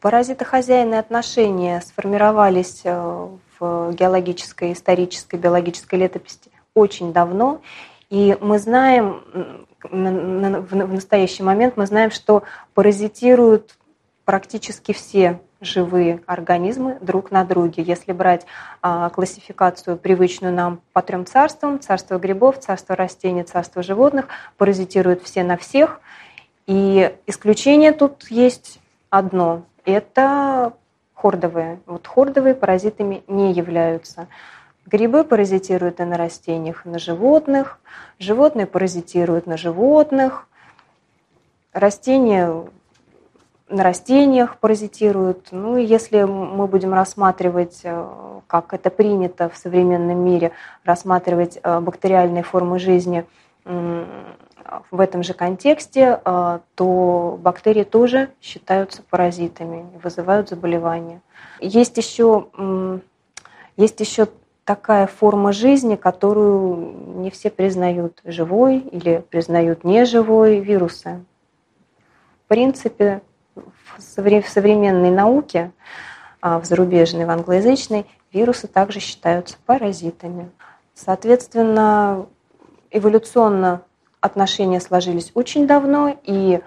Паразитохозяйные отношения сформировались э, в геологической, исторической, биологической летописи очень давно. И мы знаем, в настоящий момент мы знаем, что паразитируют практически все живые организмы друг на друге. Если брать а, классификацию, привычную нам по трем царствам, царство грибов, царство растений, царство животных, паразитируют все на всех. И исключение тут есть одно – это хордовые. Вот хордовые паразитами не являются. Грибы паразитируют и на растениях, и на животных. Животные паразитируют на животных. Растения на растениях паразитируют. Ну и если мы будем рассматривать, э, как это принято в современном мире, рассматривать э, бактериальные формы жизни в этом же контексте, э, то бактерии тоже считаются паразитами, вызывают заболевания. Есть еще, есть еще такая форма жизни, которую не все признают живой или признают неживой вирусы. В принципе, в современной науке, а, в зарубежной, в англоязычной, вирусы также считаются паразитами. Соответственно, эволюционно отношения сложились очень давно и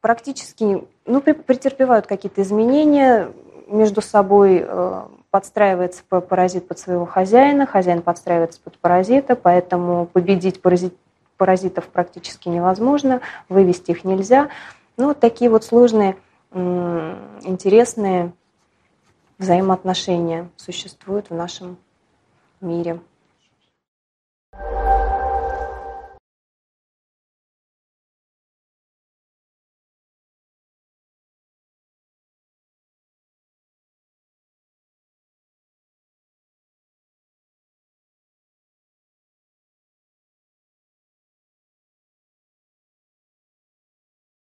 практически ну, претерпевают какие-то изменения между собой, э, подстраивается паразит под своего хозяина, хозяин подстраивается под паразита, поэтому победить паразит, паразитов практически невозможно, вывести их нельзя. Ну, вот такие вот сложные, интересные взаимоотношения существуют в нашем мире.